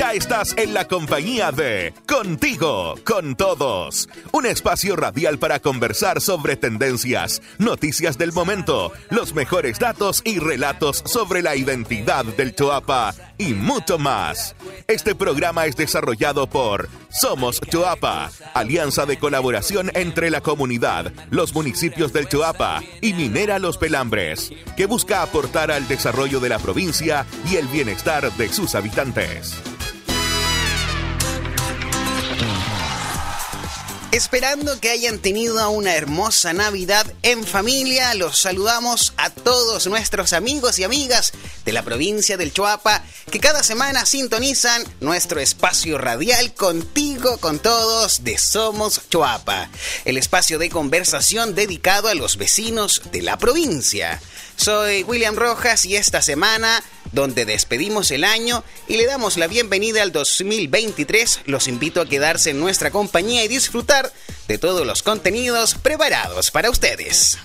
Ya estás en la compañía de Contigo, con todos. Un espacio radial para conversar sobre tendencias, noticias del momento, los mejores datos y relatos sobre la identidad del Choapa y mucho más. Este programa es desarrollado por Somos Choapa, alianza de colaboración entre la comunidad, los municipios del Choapa y Minera Los Pelambres, que busca aportar al desarrollo de la provincia y el bienestar de sus habitantes. Esperando que hayan tenido una hermosa Navidad en familia, los saludamos a todos nuestros amigos y amigas de la provincia del Choapa que cada semana sintonizan nuestro espacio radial contigo, con todos de Somos Choapa, el espacio de conversación dedicado a los vecinos de la provincia. Soy William Rojas y esta semana donde despedimos el año y le damos la bienvenida al 2023. Los invito a quedarse en nuestra compañía y disfrutar de todos los contenidos preparados para ustedes.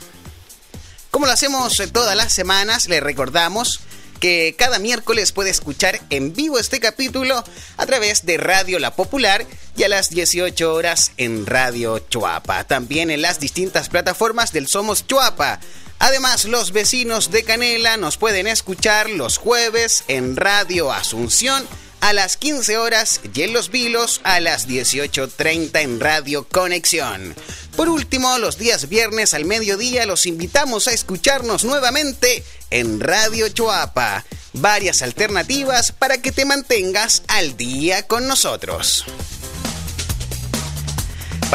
Como lo hacemos todas las semanas, les recordamos que cada miércoles puede escuchar en vivo este capítulo a través de Radio La Popular y a las 18 horas en Radio Chuapa. También en las distintas plataformas del Somos Chuapa Además, los vecinos de Canela nos pueden escuchar los jueves en Radio Asunción a las 15 horas y en Los Vilos a las 18.30 en Radio Conexión. Por último, los días viernes al mediodía los invitamos a escucharnos nuevamente en Radio Choapa. Varias alternativas para que te mantengas al día con nosotros.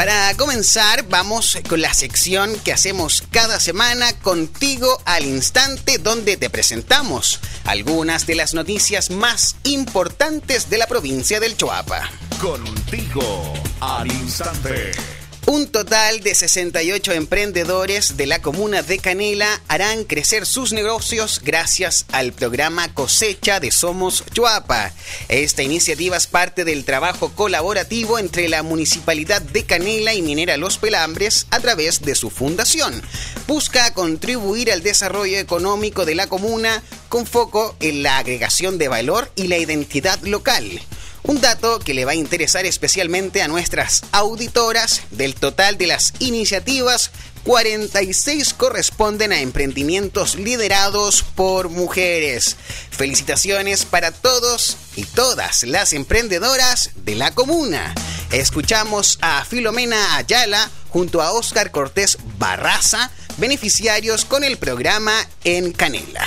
Para comenzar, vamos con la sección que hacemos cada semana contigo al instante donde te presentamos algunas de las noticias más importantes de la provincia del Choapa. Contigo al instante. Un total de 68 emprendedores de la comuna de Canela harán crecer sus negocios gracias al programa Cosecha de Somos Chuapa. Esta iniciativa es parte del trabajo colaborativo entre la Municipalidad de Canela y Minera Los Pelambres a través de su fundación. Busca contribuir al desarrollo económico de la comuna con foco en la agregación de valor y la identidad local. Un dato que le va a interesar especialmente a nuestras auditoras, del total de las iniciativas, 46 corresponden a emprendimientos liderados por mujeres. Felicitaciones para todos y todas las emprendedoras de la comuna. Escuchamos a Filomena Ayala junto a Oscar Cortés Barraza, beneficiarios con el programa En Canela.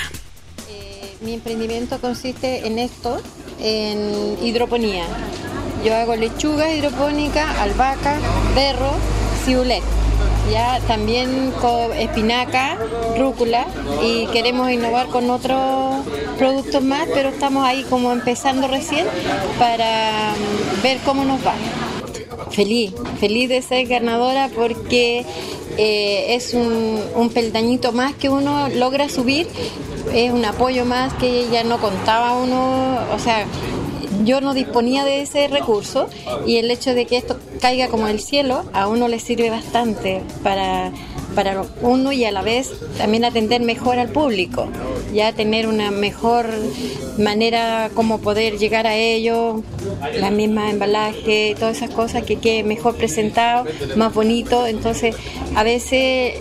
Eh, mi emprendimiento consiste en esto, en hidroponía. Yo hago lechuga hidropónica, albahaca, berro, cibulet. Ya también con espinaca, rúcula y queremos innovar con otros productos más, pero estamos ahí como empezando recién para mm, ver cómo nos va. Feliz, feliz de ser ganadora porque eh, es un, un peldañito más que uno logra subir es un apoyo más que ya no contaba uno, o sea, yo no disponía de ese recurso y el hecho de que esto caiga como el cielo a uno le sirve bastante para para uno y a la vez también atender mejor al público, ya tener una mejor manera como poder llegar a ellos, la misma embalaje, todas esas cosas que quede mejor presentado, más bonito, entonces a veces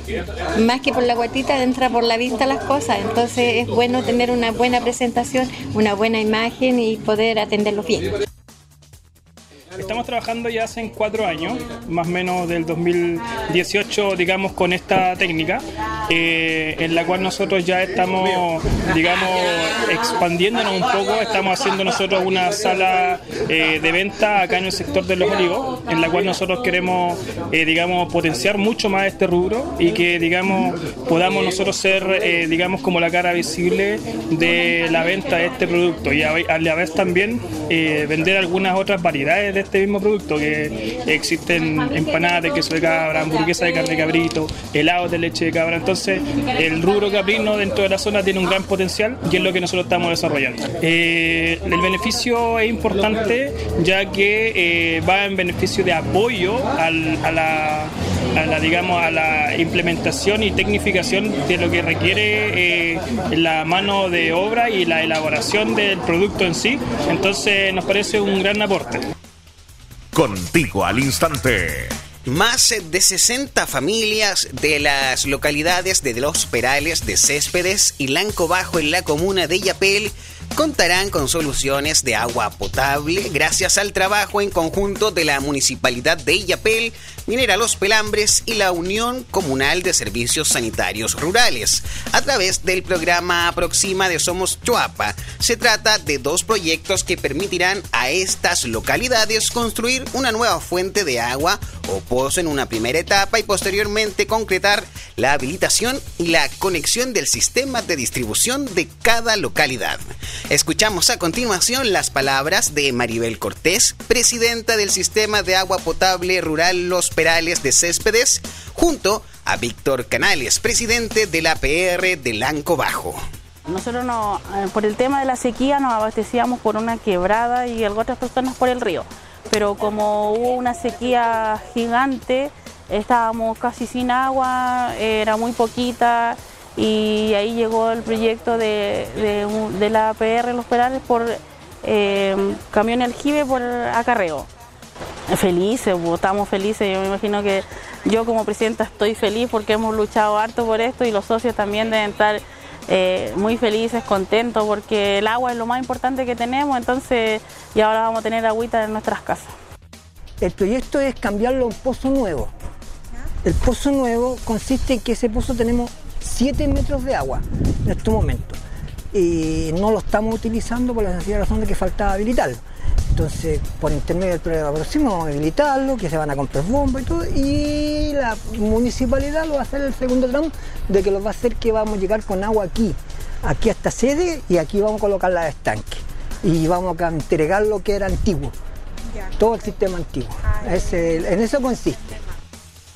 más que por la guatita entra por la vista las cosas, entonces es bueno tener una buena presentación, una buena imagen y poder atenderlos bien. Estamos trabajando ya hace cuatro años, más o menos del 2018, digamos, con esta técnica, eh, en la cual nosotros ya estamos, digamos, expandiéndonos un poco. Estamos haciendo nosotros una sala eh, de venta acá en el sector de los olivos, en la cual nosotros queremos, eh, digamos, potenciar mucho más este rubro y que, digamos, podamos nosotros ser, digamos, como la cara visible de la venta de este producto y a, la vez también vender algunas otras variedades de este mismo producto, que existen empanadas de queso de cabra, hamburguesas de carne de cabrito, helados de leche de cabra. Entonces, el rubro caprino dentro de la zona tiene un gran potencial y es lo que nosotros estamos desarrollando. Eh, el beneficio es importante ya que eh, va en beneficio de apoyo a, la, digamos, a la implementación y tecnificación de lo que requiere eh, la mano de obra y la elaboración del producto en sí. Entonces nos parece un gran aporte. Contigo al instante. Más de 60 familias de las localidades de Los Perales de Céspedes y Lanco Bajo en la comuna de Yapel contarán con soluciones de agua potable gracias al trabajo en conjunto de la Municipalidad de Illapel, Minera Los Pelambres y la Unión Comunal de Servicios Sanitarios Rurales, a través del programa Aproxima de Somos Chuapa. Se trata de dos proyectos que permitirán a estas localidades construir una nueva fuente de agua o pozo en una primera etapa y posteriormente concretar la habilitación y la conexión del sistema de distribución de cada localidad. Escuchamos a continuación las palabras de Maribel Cortés, presidenta del Sistema de Agua Potable Rural Los Perales de Céspedes, junto a Víctor Canales, presidente de la PR de Lanco Bajo. Nosotros no, eh, por el tema de la sequía nos abastecíamos por una quebrada y otras personas por el río, pero como hubo una sequía gigante, estábamos casi sin agua, era muy poquita y ahí llegó el proyecto de, la APR Los Perales por eh, camión aljibe por acarreo. Felices, estamos felices, yo me imagino que yo como presidenta estoy feliz porque hemos luchado harto por esto y los socios también deben estar eh, muy felices, contentos porque el agua es lo más importante que tenemos, entonces y ahora vamos a tener agüita en nuestras casas. El proyecto es cambiarlo a un pozo nuevo. El pozo nuevo consiste en que ese pozo tenemos 7 metros de agua en este momento. Y no lo estamos utilizando por la sencilla razón de que faltaba habilitarlo. Entonces, por intermedio del programa próximo vamos a habilitarlo, que se van a comprar bombas y todo, y la municipalidad lo va a hacer el segundo tramo, de que lo va a hacer que vamos a llegar con agua aquí, aquí a esta sede, y aquí vamos a colocar la estanque. Y vamos a entregar lo que era antiguo, todo el sistema antiguo. Ah, en eso consiste.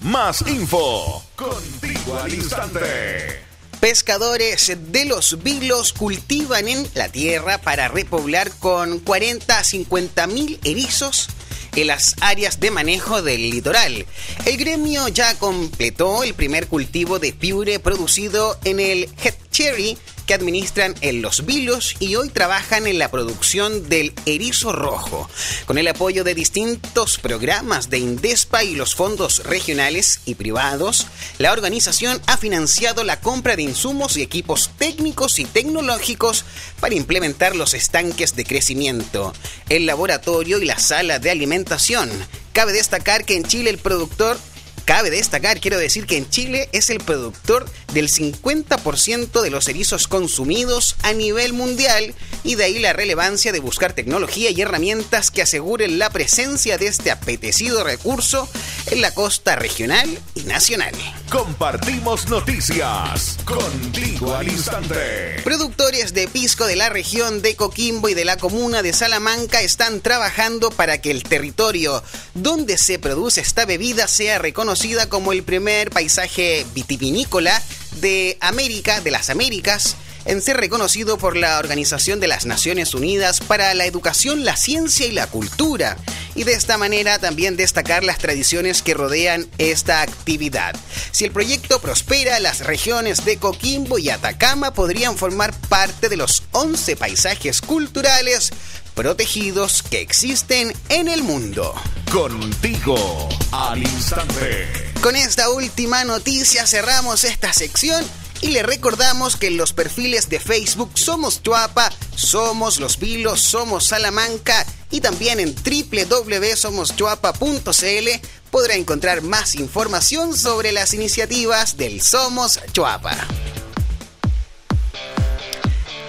Más info contigo al instante. Pescadores de los vilos cultivan en la tierra para repoblar con 40 a 50 mil erizos en las áreas de manejo del litoral. El gremio ya completó el primer cultivo de piure producido en el Head Cherry que administran en Los Vilos y hoy trabajan en la producción del erizo rojo. Con el apoyo de distintos programas de Indespa y los fondos regionales y privados, la organización ha financiado la compra de insumos y equipos técnicos y tecnológicos para implementar los estanques de crecimiento, el laboratorio y la sala de alimentación. Cabe destacar que en Chile el productor Cabe destacar, quiero decir que en Chile es el productor del 50% de los erizos consumidos a nivel mundial y de ahí la relevancia de buscar tecnología y herramientas que aseguren la presencia de este apetecido recurso en la costa regional y nacional. Compartimos noticias contigo al instante. Productores de pisco de la región de Coquimbo y de la comuna de Salamanca están trabajando para que el territorio donde se produce esta bebida sea reconocido como el primer paisaje vitivinícola de América, de las Américas, en ser reconocido por la Organización de las Naciones Unidas para la Educación, la Ciencia y la Cultura, y de esta manera también destacar las tradiciones que rodean esta actividad. Si el proyecto prospera, las regiones de Coquimbo y Atacama podrían formar parte de los 11 paisajes culturales protegidos que existen en el mundo. Contigo al instante. Con esta última noticia cerramos esta sección y le recordamos que en los perfiles de Facebook Somos Tuapa, Somos Los Vilos, Somos Salamanca y también en www.somoschuapa.cl podrá encontrar más información sobre las iniciativas del Somos Chuapa.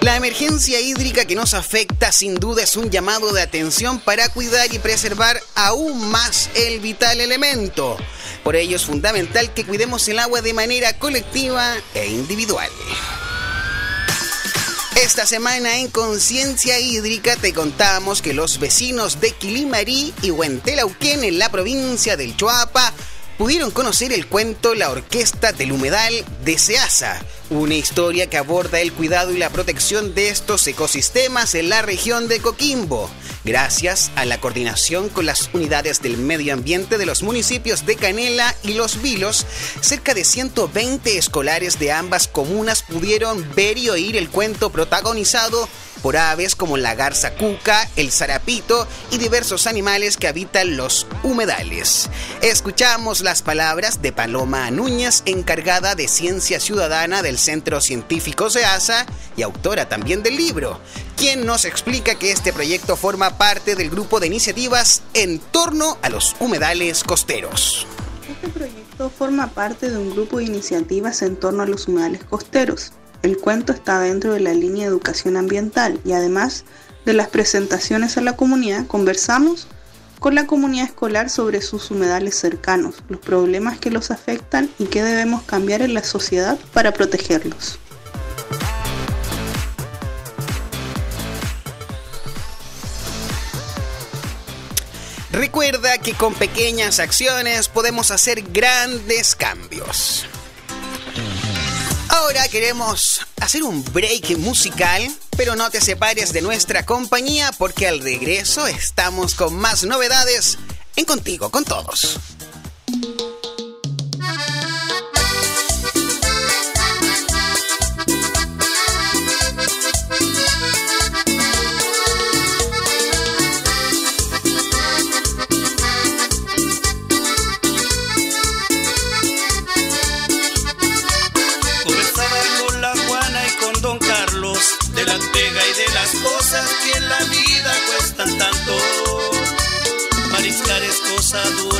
La emergencia hídrica que nos afecta sin duda es un llamado de atención para cuidar y preservar aún más el vital elemento. Por ello es fundamental que cuidemos el agua de manera colectiva e individual. Esta semana en Conciencia Hídrica te contamos que los vecinos de Quilimarí y Huentelauquén en la provincia del Choapa pudieron conocer el cuento La Orquesta del Humedal de Seasa, una historia que aborda el cuidado y la protección de estos ecosistemas en la región de Coquimbo, gracias a la coordinación con las unidades del medio ambiente de los municipios de Canela y Los Vilos, cerca de 120 escolares de ambas comunas pudieron ver y oír el cuento protagonizado por aves como la garza cuca, el zarapito y diversos animales que habitan los humedales. Escuchamos las palabras de Paloma Núñez, encargada de Ciencia Ciudadana del Centro Científico SEASA y autora también del libro, quien nos explica que este proyecto forma parte del grupo de iniciativas en torno a los humedales costeros. Este proyecto forma parte de un grupo de iniciativas en torno a los humedales costeros el cuento está dentro de la línea de educación ambiental y además de las presentaciones a la comunidad, conversamos con la comunidad escolar sobre sus humedales cercanos, los problemas que los afectan y qué debemos cambiar en la sociedad para protegerlos. Recuerda que con pequeñas acciones podemos hacer grandes cambios. Ahora queremos hacer un break musical, pero no te separes de nuestra compañía porque al regreso estamos con más novedades en Contigo con Todos.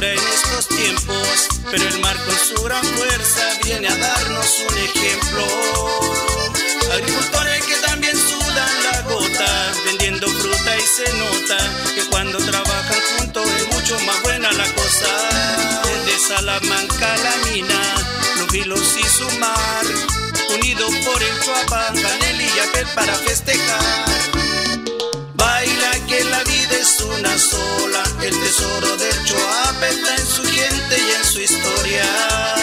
En estos tiempos, pero el mar con su gran fuerza viene a darnos un ejemplo. Agricultores que también sudan la gota, vendiendo fruta y se nota que cuando trabajan juntos es mucho más buena la cosa. Desde Salamanca a la mina, los vilos y su mar, unidos por el Chuapa, Canel y Yapel para festejar que la vida es una sola. El tesoro del Choapa está en su gente y en su historia.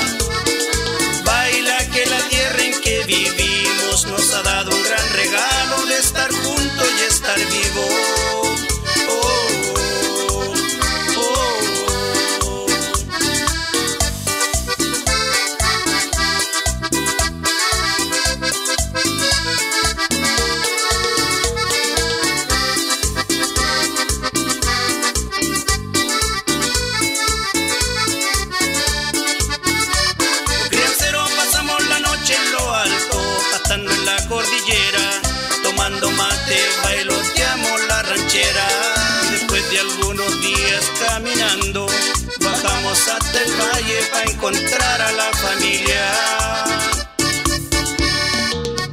Hasta el valle para encontrar a la familia.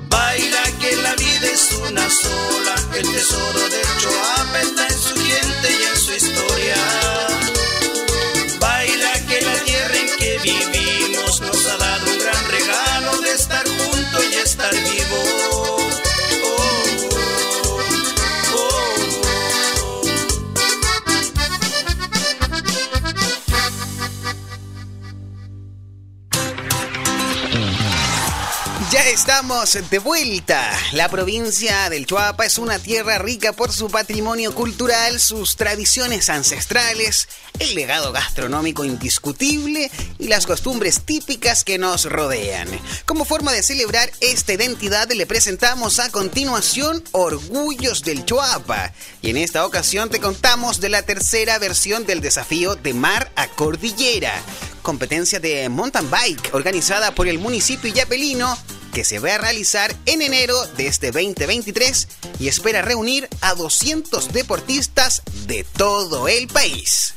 Baila que la vida es una sola, el tesoro de Choapa está en su gente y en su historia. Estamos de vuelta. La provincia del Chuapa es una tierra rica por su patrimonio cultural, sus tradiciones ancestrales, el legado gastronómico indiscutible y las costumbres típicas que nos rodean. Como forma de celebrar esta identidad le presentamos a continuación Orgullos del Chuapa y en esta ocasión te contamos de la tercera versión del desafío de mar a cordillera, competencia de mountain bike organizada por el municipio yapelino que se va a realizar en enero de este 2023 y espera reunir a 200 deportistas de todo el país.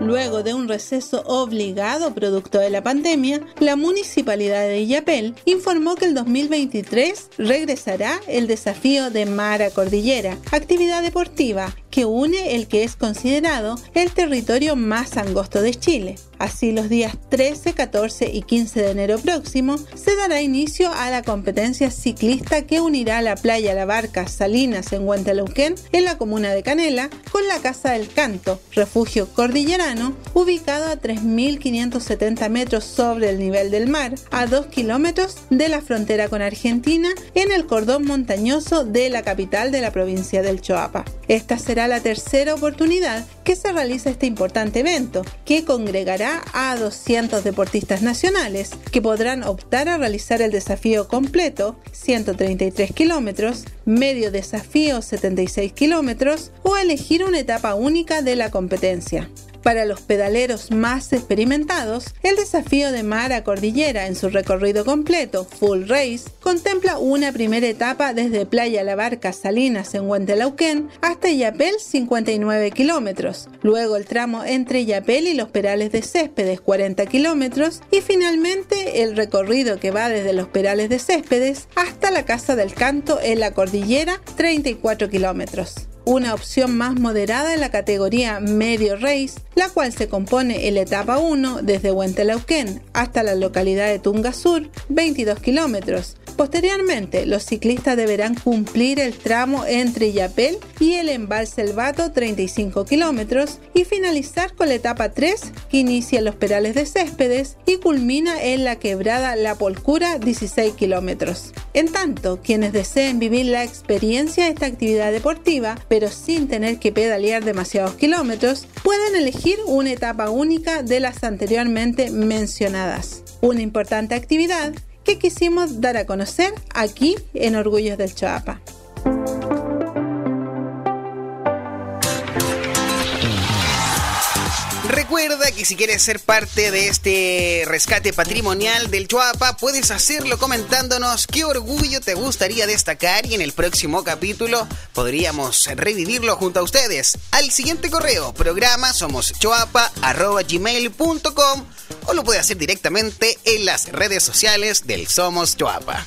Luego de un receso obligado producto de la pandemia, la municipalidad de Illapel informó que el 2023 regresará el desafío de Mara Cordillera, actividad deportiva que une el que es considerado el territorio más angosto de Chile. Así, los días 13, 14 y 15 de enero próximo se dará inicio a la competencia ciclista que unirá la playa La Barca Salinas en Huentelauquén, en la comuna de Canela, con la Casa del Canto, refugio cordillerano, ubicado a 3.570 metros sobre el nivel del mar, a 2 kilómetros de la frontera con Argentina, en el cordón montañoso de la capital de la provincia del Choapa. Esta será la tercera oportunidad que se realiza este importante evento, que congregará a 200 deportistas nacionales, que podrán optar a realizar el desafío completo, 133 kilómetros, medio desafío 76 kilómetros o elegir una etapa única de la competencia. Para los pedaleros más experimentados, el desafío de mar a cordillera en su recorrido completo, Full Race, contempla una primera etapa desde Playa La Barca Salinas en Huentelauquén hasta Yapel 59 kilómetros, luego el tramo entre Yapel y los Perales de Céspedes 40 kilómetros y finalmente el recorrido que va desde los Perales de Céspedes hasta la Casa del Canto en la cordillera 34 kilómetros una opción más moderada en la categoría Medio Race, la cual se compone en la etapa 1 desde Huentelauquén hasta la localidad de Tunga Sur, 22 kilómetros, Posteriormente, los ciclistas deberán cumplir el tramo entre Yapel y el embalse El Vato 35 kilómetros y finalizar con la etapa 3 que inicia en los Perales de Céspedes y culmina en la quebrada La Polcura 16 kilómetros. En tanto, quienes deseen vivir la experiencia de esta actividad deportiva, pero sin tener que pedalear demasiados kilómetros, pueden elegir una etapa única de las anteriormente mencionadas. Una importante actividad que quisimos dar a conocer aquí en Orgullos del Choapa. Recuerda que si quieres ser parte de este rescate patrimonial del Chuapa, puedes hacerlo comentándonos qué orgullo te gustaría destacar y en el próximo capítulo podríamos revivirlo junto a ustedes. Al siguiente correo, programa somoschuapa.gmail.com o lo puede hacer directamente en las redes sociales del Somos Chuapa.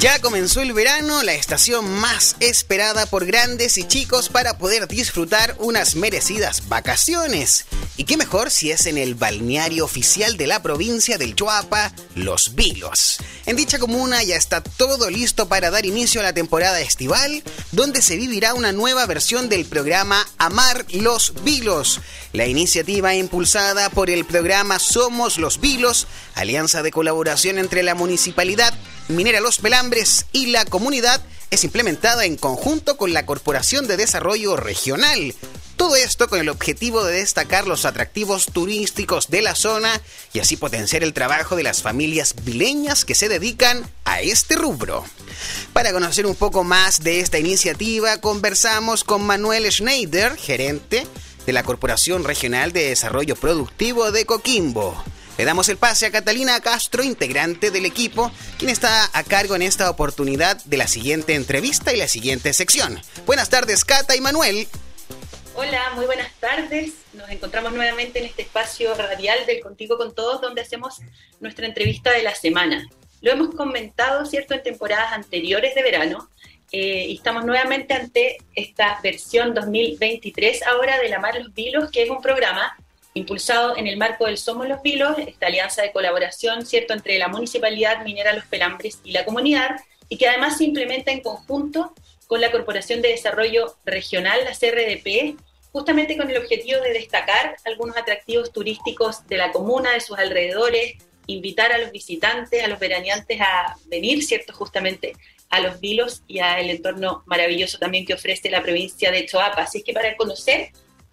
Ya comenzó el verano, la estación más esperada por grandes y chicos para poder disfrutar unas merecidas vacaciones. Y qué mejor si es en el balneario oficial de la provincia del Chuapa, Los Vilos. En dicha comuna ya está todo listo para dar inicio a la temporada estival, donde se vivirá una nueva versión del programa Amar los Vilos. La iniciativa impulsada por el programa Somos los Vilos, alianza de colaboración entre la municipalidad Minera Los Pelambres y la comunidad es implementada en conjunto con la Corporación de Desarrollo Regional. Todo esto con el objetivo de destacar los atractivos turísticos de la zona y así potenciar el trabajo de las familias vileñas que se dedican a este rubro. Para conocer un poco más de esta iniciativa, conversamos con Manuel Schneider, gerente de la Corporación Regional de Desarrollo Productivo de Coquimbo. Le damos el pase a Catalina Castro, integrante del equipo, quien está a cargo en esta oportunidad de la siguiente entrevista y la siguiente sección. Buenas tardes, Cata y Manuel. Hola, muy buenas tardes. Nos encontramos nuevamente en este espacio radial del Contigo con Todos, donde hacemos nuestra entrevista de la semana. Lo hemos comentado, ¿cierto?, en temporadas anteriores de verano, eh, y estamos nuevamente ante esta versión 2023 ahora de La Mar Los Vilos, que es un programa impulsado en el marco del Somos los Vilos, esta alianza de colaboración cierto entre la Municipalidad Minera Los Pelambres y la comunidad, y que además se implementa en conjunto con la Corporación de Desarrollo Regional, la CRDP, justamente con el objetivo de destacar algunos atractivos turísticos de la comuna, de sus alrededores, invitar a los visitantes, a los veraneantes a venir, ¿cierto? Justamente a los vilos y al entorno maravilloso también que ofrece la provincia de Choapa. Así es que para conocer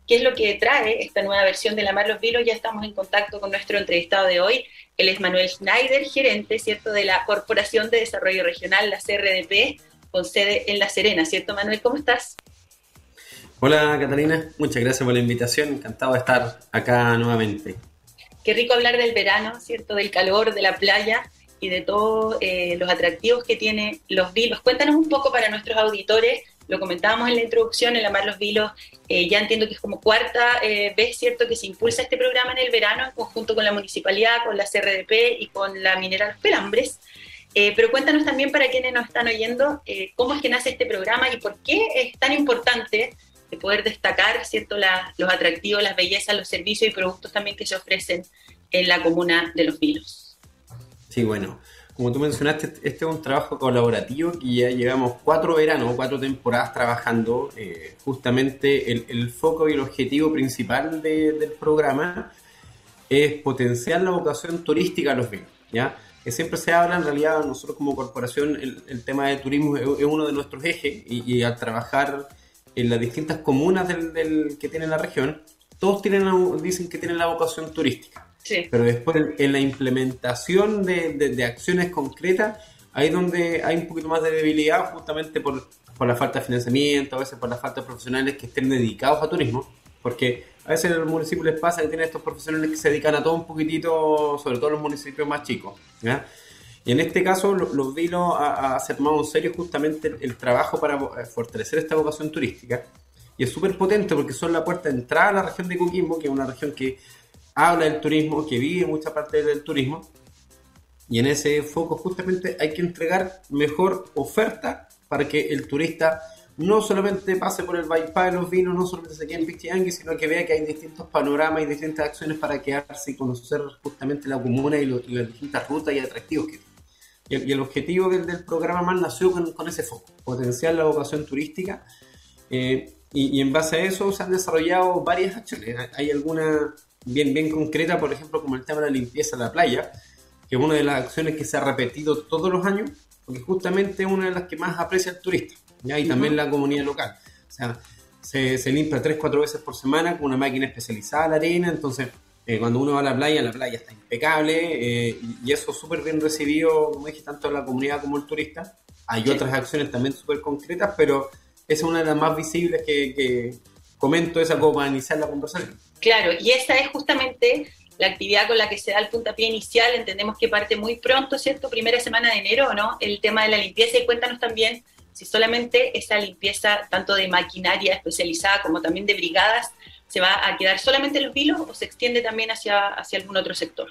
qué es lo que trae esta nueva versión de La Mar Los Vilos. Ya estamos en contacto con nuestro entrevistado de hoy. Él es Manuel Schneider, gerente, ¿cierto?, de la Corporación de Desarrollo Regional, la CRDP, con sede en La Serena, ¿cierto, Manuel? ¿Cómo estás? Hola, Catalina. Muchas gracias por la invitación. Encantado de estar acá nuevamente. Qué rico hablar del verano, ¿cierto?, del calor, de la playa y de todos eh, los atractivos que tiene los vilos. Cuéntanos un poco para nuestros auditores lo comentábamos en la introducción, el Amar los Vilos, eh, ya entiendo que es como cuarta eh, vez, ¿cierto?, que se impulsa este programa en el verano en conjunto con la municipalidad, con la CRDP y con la minera Los Pelambres. Eh, pero cuéntanos también para quienes nos están oyendo, eh, cómo es que nace este programa y por qué es tan importante de poder destacar ¿cierto? los atractivos, las bellezas, los servicios y productos también que se ofrecen en la comuna de Los Vilos. Sí, bueno, como tú mencionaste, este es un trabajo colaborativo que ya llevamos cuatro veranos, cuatro temporadas trabajando. Eh, justamente el, foco y el objetivo principal del programa es potenciar la vocación turística a los vinos, ¿ya? Que siempre se habla, en realidad nosotros como corporación, el, tema de turismo es, uno de nuestros ejes y, al trabajar en las distintas comunas del, que tiene la región, todos tienen dicen que tienen la vocación turística. Pero después en la implementación de, de, acciones concretas, ahí donde hay un poquito más de debilidad justamente por, por la falta de financiamiento, a veces por la falta de profesionales que estén dedicados a turismo, porque a veces en los municipios les pasa que tienen estos profesionales que se dedican a todo un poquitito, sobre todo en los municipios más chicos. Y en este caso, los Vilos ha, ha tomado en serio justamente el, trabajo para eh, fortalecer esta vocación turística. Y es súper potente porque son la puerta de entrada a la región de Coquimbo, que es una región que habla del turismo, que vive mucha parte del turismo. Y en ese foco justamente hay que entregar mejor oferta para que el turista no solamente pase por el bypass de los vinos, no solamente se quede en Pichiangui, sino que vea que hay distintos panoramas y distintas acciones para quedarse y conocer justamente la comuna y, las distintas rutas y atractivos que tiene. Y el, objetivo del, programa más nació con, ese foco, potenciar la vocación turística. Eh, y, en base a eso se han desarrollado varias acciones. Hay alguna bien, bien concreta, por ejemplo, como el tema de la limpieza de la playa, que es una de las acciones que se ha repetido todos los años, porque justamente es una de las que más aprecia el turista y también la comunidad local. O sea, se, se limpia tres, cuatro veces por semana con una máquina especializada la arena, entonces eh, cuando uno va a la playa, la playa está impecable eh, y eso súper bien recibido, como dije, tanto la comunidad como el turista. Hay otras acciones también súper concretas, pero esa es una de las más visibles que, que comento, esa como para iniciar la conversación. Claro, y esa es justamente la actividad con la que se da el puntapié inicial, entendemos que parte muy pronto, ¿cierto? Primera semana de enero, ¿no? El tema de la limpieza y cuéntanos también si solamente esa limpieza, tanto de maquinaria especializada como también de brigadas, se va a quedar solamente en los vilos o se extiende también hacia, hacia algún otro sector.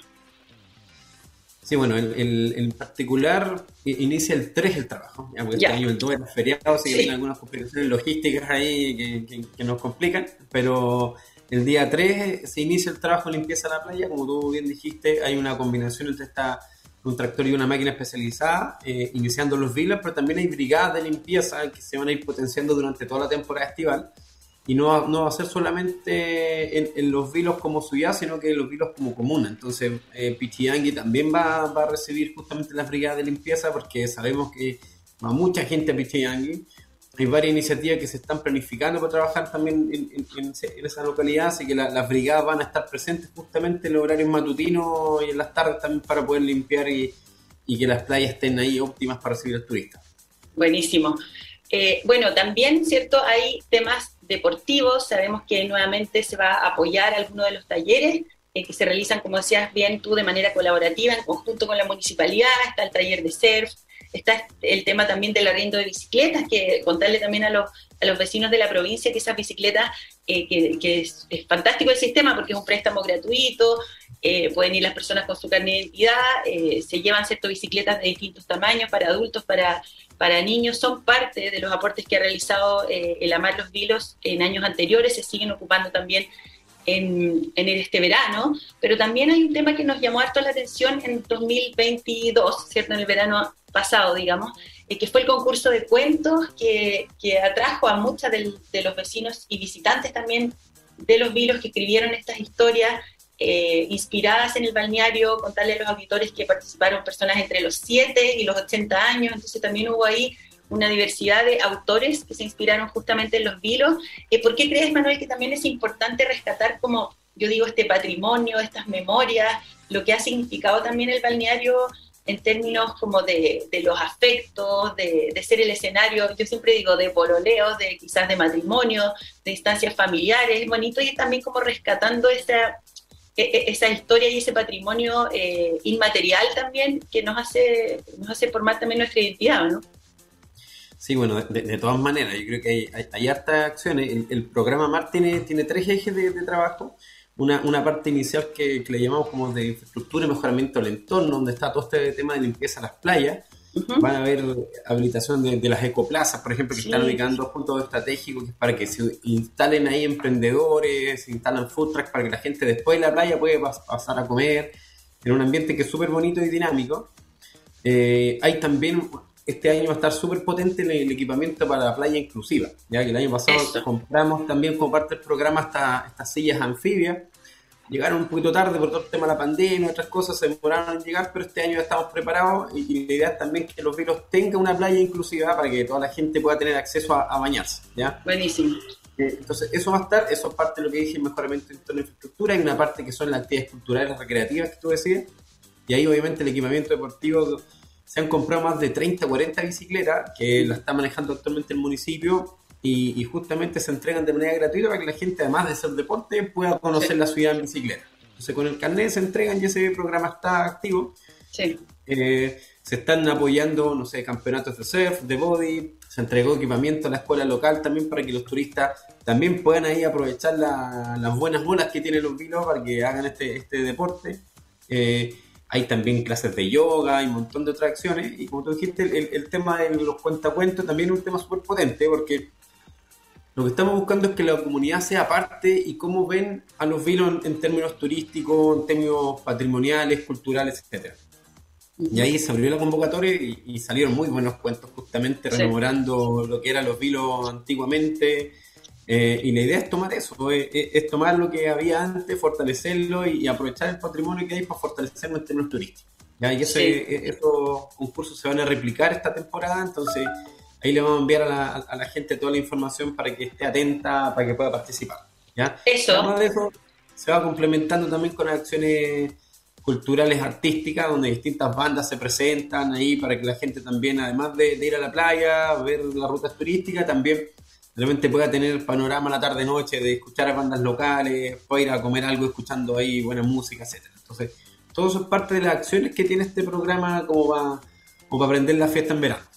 Sí, bueno, el, en particular inicia el 3 el trabajo, ya, porque este año el 2 es feriado, así que hay algunas complicaciones logísticas ahí que, que, nos complican, pero el día 3 se inicia el trabajo de limpieza de la playa, como tú bien dijiste, hay una combinación entre esta un tractor y una máquina especializada, eh, iniciando los vilas, pero también hay brigadas de limpieza que se van a ir potenciando durante toda la temporada estival. Y no no va a ser solamente en, los vilos como ciudad, sino que en los vilos como comuna. Entonces, eh, también va, va, a recibir justamente las brigadas de limpieza, porque sabemos que va mucha gente a Pichiangui hay varias iniciativas que se están planificando para trabajar también en, esa localidad, así que las brigadas van a estar presentes justamente en los horarios matutinos y en las tardes también para poder limpiar y, que las playas estén ahí óptimas para recibir al turista. Buenísimo. Eh, bueno, también, ¿cierto? Hay temas deportivos, sabemos que nuevamente se va a apoyar algunos de los talleres eh, que se realizan, como decías bien tú, de manera colaborativa en conjunto con la municipalidad, está el taller de surf, Está el tema también del arriendo de bicicletas, que contarle también a los, a los vecinos de la provincia que esas bicicletas, eh, que, es, fantástico el sistema porque es un préstamo gratuito, eh, pueden ir las personas con su carnet de identidad, eh, se llevan ciertas bicicletas de distintos tamaños para adultos, para, para niños, son parte de los aportes que ha realizado el Amar los Vilos en años anteriores, se siguen ocupando también en, en, este verano, pero también hay un tema que nos llamó harto la atención en 2022, ¿cierto? En el verano pasado, digamos, eh, que fue el concurso de cuentos que, atrajo a muchos de los vecinos y visitantes también de los vilos que escribieron estas historias eh, inspiradas en el balneario, contarle a los auditores que participaron personas entre los 7 y los 80 años, entonces también hubo ahí una diversidad de autores que se inspiraron justamente en los vilos. Eh, ¿Por qué crees, Manuel, que también es importante rescatar como, yo digo, este patrimonio, estas memorias, lo que ha significado también el balneario en términos como de, los afectos, de, ser el escenario, yo siempre digo, de pololeos, de quizás de matrimonio, de instancias familiares, bonito, y también como rescatando esa, e, e, esa historia y ese patrimonio eh, inmaterial también que nos hace, nos hace formar también nuestra identidad, ¿no? Sí, bueno, de, todas maneras, yo creo que hay, hay, hartas acciones. El, programa MAR tiene, tiene tres ejes de, de trabajo una, una parte inicial que, le llamamos como de infraestructura y mejoramiento del entorno, donde está todo este tema de limpieza de las playas, Van a haber habilitación de, las ecoplazas, por ejemplo, que están ubicando puntos estratégicos que es para que se instalen ahí emprendedores, se instalan food trucks para que la gente después de la playa pueda pasar a comer en un ambiente que es súper bonito y dinámico. Eh, hay también, este año va a estar súper potente el, equipamiento para la playa inclusiva, ya que el año pasado compramos también como parte del programa estas sillas anfibias llegaron un poquito tarde por todo el tema de la pandemia, otras cosas se demoraron en llegar, pero este año ya estamos preparados y, la idea es también que los vilos tengan una playa inclusiva para que toda la gente pueda tener acceso a, bañarse. ¿ya? Buenísimo. Eh, entonces, eso va a estar, eso es parte de lo que dije, mejoramiento de la infraestructura, y una parte que son las actividades culturales recreativas que tú decías, y ahí obviamente el equipamiento deportivo, se han comprado más de 30, 40 bicicletas, que la está manejando actualmente el municipio, y, justamente se entregan de manera gratuita para que la gente, además de hacer deporte, pueda conocer la ciudad en bicicleta. Entonces, con el carnet se entregan y ese programa está activo. Sí. Eh, se están apoyando, no sé, campeonatos de surf, de body, se entregó equipamiento a la escuela local también para que los turistas también puedan ahí aprovechar las buenas bolas que tienen los vinos para que hagan este, este deporte. Eh, hay también clases de yoga, hay un montón de otras acciones. Y como tú dijiste, el, el tema de los cuentacuentos también es un tema súper potente porque lo que estamos buscando es que la comunidad sea parte y cómo ven a los vinos en, términos turísticos, en términos patrimoniales, culturales, etcétera. Y ahí se abrió la convocatoria y, salieron muy buenos cuentos, justamente rememorando lo que eran los vilos antiguamente. Eh, y la idea es tomar eso, es, tomar lo que había antes, fortalecerlo y, aprovechar el patrimonio que hay para fortalecerlo en términos turísticos. ¿ya? Y ese, e, esos concursos se van a replicar esta temporada, entonces Ahí le vamos a enviar a la, gente toda la información para que esté atenta, para que pueda participar. ¿ya? Eso. Además de eso, se va complementando también con acciones culturales artísticas, donde distintas bandas se presentan ahí para que la gente también, además de, ir a la playa, ver las rutas turísticas, también realmente pueda tener el panorama la tarde-noche de escuchar a bandas locales, pueda ir a comer algo escuchando ahí buena música, etcétera. Entonces, todo eso es parte de las acciones que tiene este programa como para, como para aprender la fiesta en verano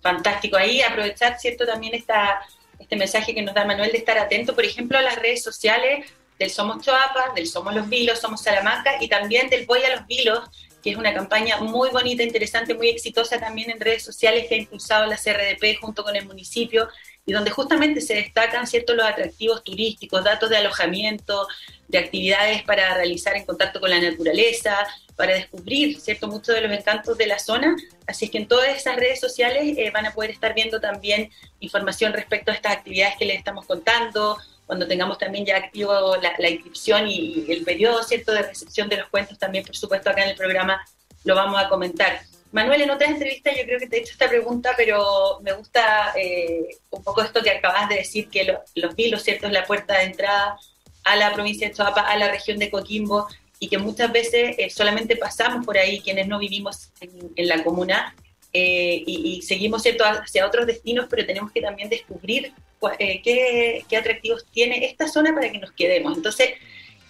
fantástico. Ahí aprovechar, ¿cierto? También esta, este mensaje que nos da Manuel de estar atento, por ejemplo, a las redes sociales del Somos Choapas, del Somos Los Vilos, Somos Salamanca y también del Voy a los Vilos, que es una campaña muy bonita, interesante, muy exitosa también en redes sociales que ha impulsado la CRDP junto con el municipio y donde justamente se destacan ciertos los atractivos turísticos, datos de alojamiento, de actividades para realizar en contacto con la naturaleza, para descubrir cierto muchos de los encantos de la zona. Así es que en todas esas redes sociales eh, van a poder estar viendo también información respecto a estas actividades que les estamos contando, cuando tengamos también ya activo la, inscripción y, el periodo cierto de recepción de los cuentos, también por supuesto acá en el programa lo vamos a comentar. Manuel, en otras entrevistas yo creo que te he hecho esta pregunta, pero me gusta eh, un poco esto que acabas de decir, que los vilos, ¿cierto?, es la puerta de entrada a la provincia de Choapa, a la región de Coquimbo, y que muchas veces eh, solamente pasamos por ahí quienes no vivimos en, la comuna eh, y, seguimos ¿cierto? hacia otros destinos, pero tenemos que también descubrir qué, atractivos tiene esta zona para que nos quedemos. Entonces,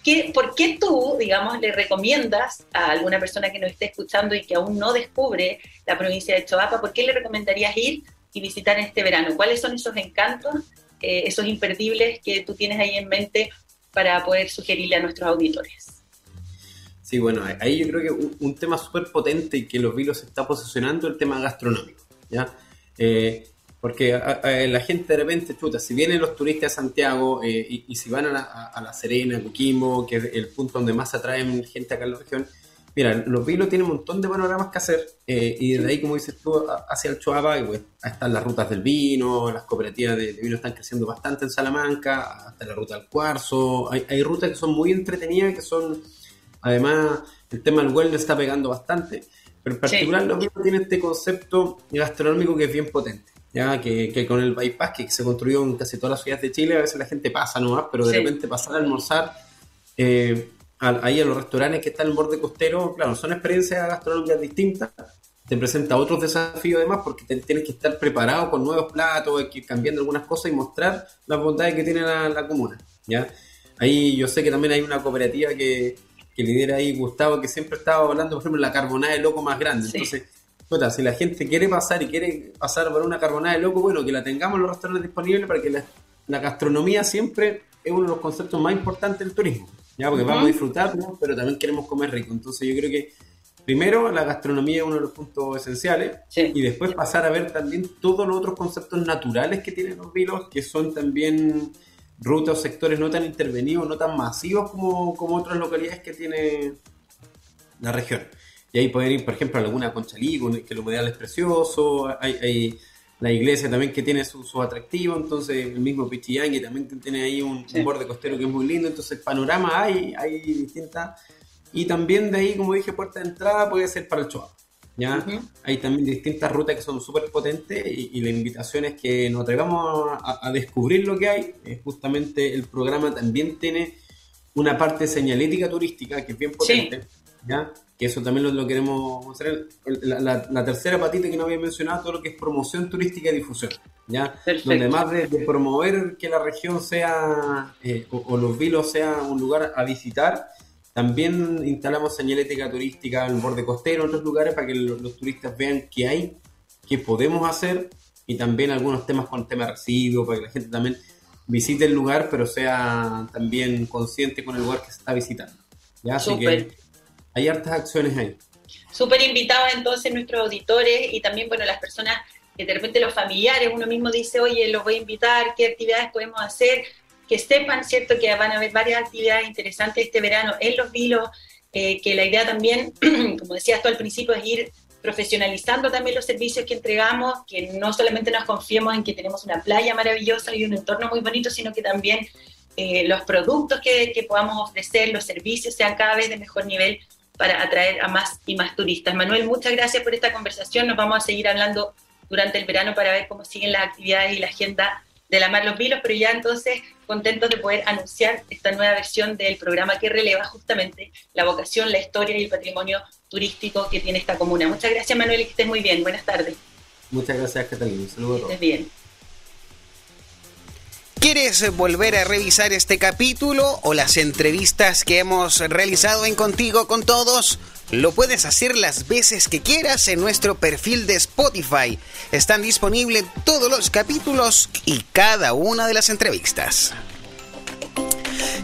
¿qué, ¿por qué tú, digamos, le recomiendas a alguna persona que nos esté escuchando y que aún no descubre la provincia de Choapa, por qué le recomendarías ir y visitar este verano? ¿Cuáles son esos encantos, esos imperdibles que tú tienes ahí en mente para poder sugerirle a nuestros auditores? Sí, bueno, ahí yo creo que un, tema súper potente y que los vilos está posicionando el tema gastronómico, ¿ya? Eh, porque la gente de repente, chuta, si vienen los turistas a Santiago eh, y, si van a la, a la, Serena, Coquimbo, que es el punto donde más atraen gente acá en la región, mira, los vilos tienen un montón de panoramas que hacer eh, y desde ahí, como dices tú, hacia el Choapa, y pues, están las rutas del vino, las cooperativas de, vino están creciendo bastante en Salamanca, hasta la ruta del cuarzo, hay, hay rutas que son muy entretenidas, que son Además, el tema del wellness está pegando bastante. Pero en particular, lo mismo tiene este concepto gastronómico que es bien potente. Ya que, con el bypass que se construyó en casi todas las ciudades de Chile, a veces la gente pasa nomás, pero de repente pasar a almorzar eh, ahí a los restaurantes que están en el borde costero, claro, son experiencias gastronómicas distintas, te presenta otros desafíos además porque tienes que estar preparado con nuevos platos, hay que ir cambiando algunas cosas y mostrar las bondades que tiene la, la comuna. ¿ya? Ahí yo sé que también hay una cooperativa que, que lidera ahí Gustavo, que siempre estaba hablando, por ejemplo, la carbonada de loco más grande. Entonces, si la gente quiere pasar y quiere pasar por una carbonada de loco, bueno, que la tengamos en los restaurantes disponibles para que la, gastronomía siempre es uno de los conceptos más importantes del turismo. ¿ya? Porque vamos a disfrutar, pero también queremos comer rico. Entonces, yo creo que primero la gastronomía es uno de los puntos esenciales y después pasar a ver también todos los otros conceptos naturales que tienen los vilos, que son también rutas o sectores no tan intervenidos, no tan masivos como, como otras localidades que tiene la región. Y ahí pueden ir, por ejemplo, a Laguna Conchalí, que el humedal es precioso, hay, hay la iglesia también que tiene su, su atractivo, entonces el mismo Pichillán que también tiene ahí un, borde costero que es muy lindo, entonces el panorama hay, hay distintas, y también de ahí, como dije, puerta de entrada puede ser para el Choa. ¿ya? Hay también distintas rutas que son súper potentes y, la invitación es que nos atrevamos a, descubrir lo que hay. justamente el programa también tiene una parte señalética turística que es bien potente. ¿ya? Que eso también lo, queremos mostrar. La, tercera patita que no había mencionado, todo lo que es promoción turística y difusión, ¿ya? Donde más de, promover que la región sea, eh, o, los vilos sea un lugar a visitar, también instalamos señalética turística en el borde costero, en otros lugares, para que los, turistas vean qué hay, qué podemos hacer, y también algunos temas con tema de residuos, para que la gente también visite el lugar, pero sea también consciente con el lugar que se está visitando. ¿ya? Así que hay hartas acciones ahí. Súper invitados entonces nuestros auditores y también, bueno, las personas que de repente los familiares, uno mismo dice, oye, los voy a invitar, qué actividades podemos hacer, que sepan, ¿cierto?, que van a haber varias actividades interesantes este verano en los vilos, eh, que la idea también, como decías tú al principio, es ir profesionalizando también los servicios que entregamos, que no solamente nos confiemos en que tenemos una playa maravillosa y un entorno muy bonito, sino que también eh, los productos que, que podamos ofrecer, los servicios sean cada vez de mejor nivel para atraer a más y más turistas. Manuel, muchas gracias por esta conversación. Nos vamos a seguir hablando durante el verano para ver cómo siguen las actividades y la agenda de la Mar Los Vilos, pero ya entonces contentos de poder anunciar esta nueva versión del programa que releva justamente la vocación, la historia y el patrimonio turístico que tiene esta comuna. Muchas gracias Manuel y que estés muy bien. Buenas tardes. Muchas gracias Catalina. Saludos. Que estés bien. ¿Quieres volver a revisar este capítulo o las entrevistas que hemos realizado en Contigo con Todos? Lo puedes hacer las veces que quieras en nuestro perfil de Spotify. Están disponibles todos los capítulos y cada una de las entrevistas.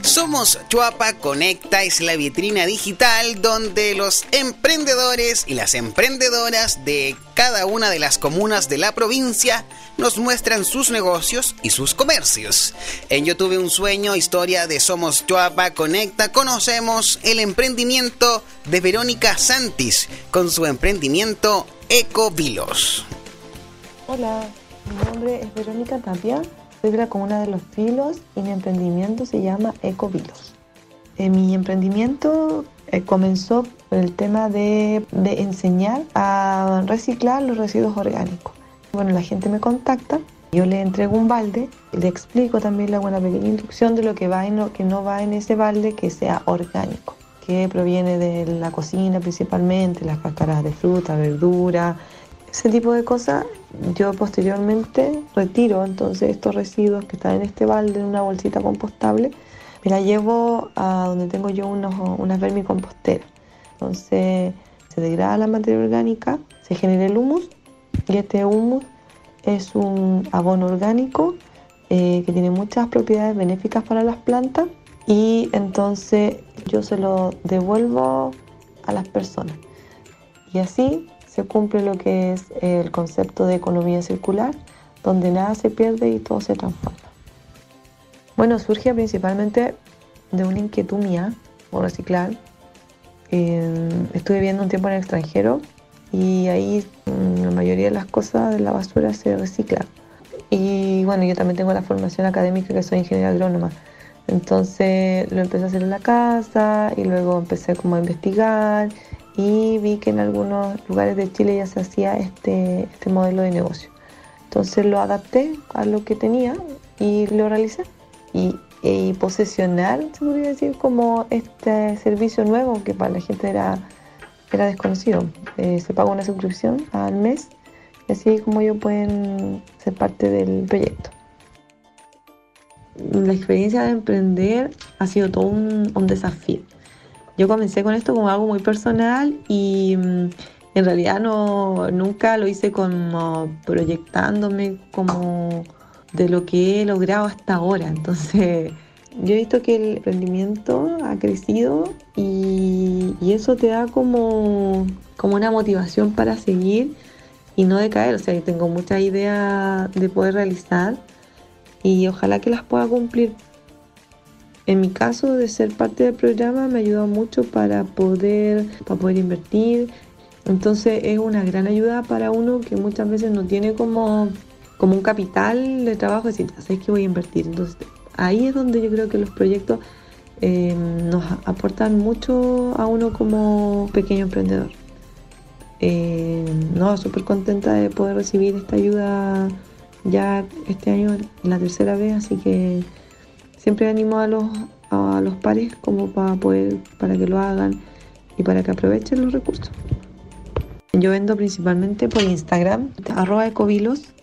Somos Chuapa Conecta, es la vitrina digital donde los emprendedores y las emprendedoras de cada una de las comunas de la provincia nos muestran sus negocios y sus comercios. En Yo tuve un sueño, historia de Somos Chuapa Conecta, conocemos el emprendimiento de Verónica Santis con su emprendimiento Ecovilos. Hola, mi nombre es Verónica Tapia soy de la comuna de Los Filos y mi emprendimiento se llama Ecovilos. Eh, mi emprendimiento eh, comenzó por el tema de, de, enseñar a reciclar los residuos orgánicos. Bueno, la gente me contacta, yo le entrego un balde, le explico también la buena pequeña instrucción de lo que va y lo que no va en ese balde que sea orgánico, que proviene de la cocina principalmente, las cáscaras de fruta, verdura, ese tipo de cosas, yo posteriormente retiro entonces estos residuos que están en este balde en una bolsita compostable, me la llevo a donde tengo yo unos, unas vermicomposteras. Entonces se degrada la materia orgánica, se genera el humus y este humus es un abono orgánico eh, que tiene muchas propiedades benéficas para las plantas y entonces yo se lo devuelvo a las personas. Y así se cumple lo que es el concepto de economía circular, donde nada se pierde y todo se transforma. Bueno, surge principalmente de una inquietud mía por reciclar. estuve viviendo un tiempo en el extranjero y ahí mm, la mayoría de las cosas de la basura se reciclan. Y bueno, yo también tengo la formación académica que soy ingeniera agrónoma. Entonces lo empecé a hacer en la casa y luego empecé como a investigar y vi que en algunos lugares de Chile ya se hacía este, este modelo de negocio. Entonces lo adapté a lo que tenía y lo realicé. Y, posesionar, se podría decir, como este servicio nuevo que para la gente era, era desconocido. Eh, se paga una suscripción al mes y así como ellos pueden ser parte del proyecto. La experiencia de emprender ha sido todo un desafío yo comencé con esto como algo muy personal y mm, en realidad no, nunca lo hice como proyectándome como de lo que he logrado hasta ahora. Entonces, yo he visto que el rendimiento ha crecido y, eso te da como, como una motivación para seguir y no decaer. O sea, yo tengo muchas ideas de poder realizar y ojalá que las pueda cumplir. En mi caso, de ser parte del programa me ayudó mucho para poder, para poder invertir. Entonces es una gran ayuda para uno que muchas veces no tiene como, como un capital de trabajo, decir, ¿sabes que voy a invertir? Entonces ahí es donde yo creo que los proyectos eh, nos aportan mucho a uno como pequeño emprendedor. Eh, no, súper contenta de poder recibir esta ayuda ya este año, la tercera vez, así que siempre animo a los, a los pares como para poder, para que lo hagan y para que aprovechen los recursos. Yo vendo principalmente por Instagram, arroba ecovilos.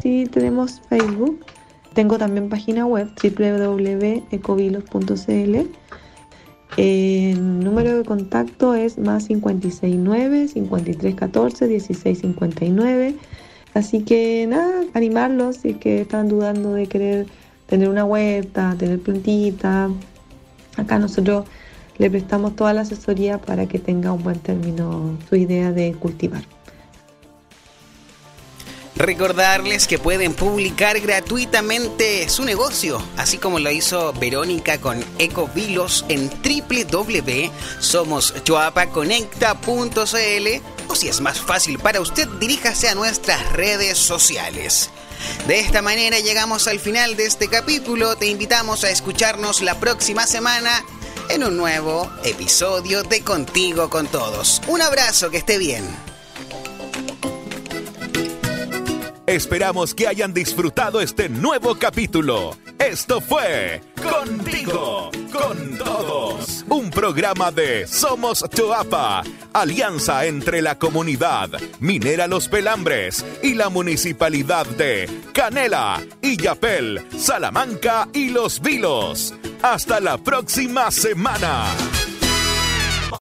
Sí, tenemos Facebook. Tengo también página web www.ecovilos.cl. El número de contacto es más 569 5314 1659. Así que nada, animarlos si es que están dudando de querer tener una huerta, tener plantita. Acá nosotros le prestamos toda la asesoría para que tenga un buen término su idea de cultivar. Recordarles que pueden publicar gratuitamente su negocio, así como lo hizo Verónica con Ecovilos en www.somoschoapaconecta.cl o si es más fácil para usted, diríjase a nuestras redes sociales. De esta manera llegamos al final de este capítulo. Te invitamos a escucharnos la próxima semana en un nuevo episodio de Contigo con Todos. Un abrazo, que esté bien. Esperamos que hayan disfrutado este nuevo capítulo. Esto fue Contigo, con todos. Un programa de Somos Choapa, alianza entre la comunidad Minera Los Pelambres y la municipalidad de Canela, Illapel, Salamanca y Los Vilos. Hasta la próxima semana.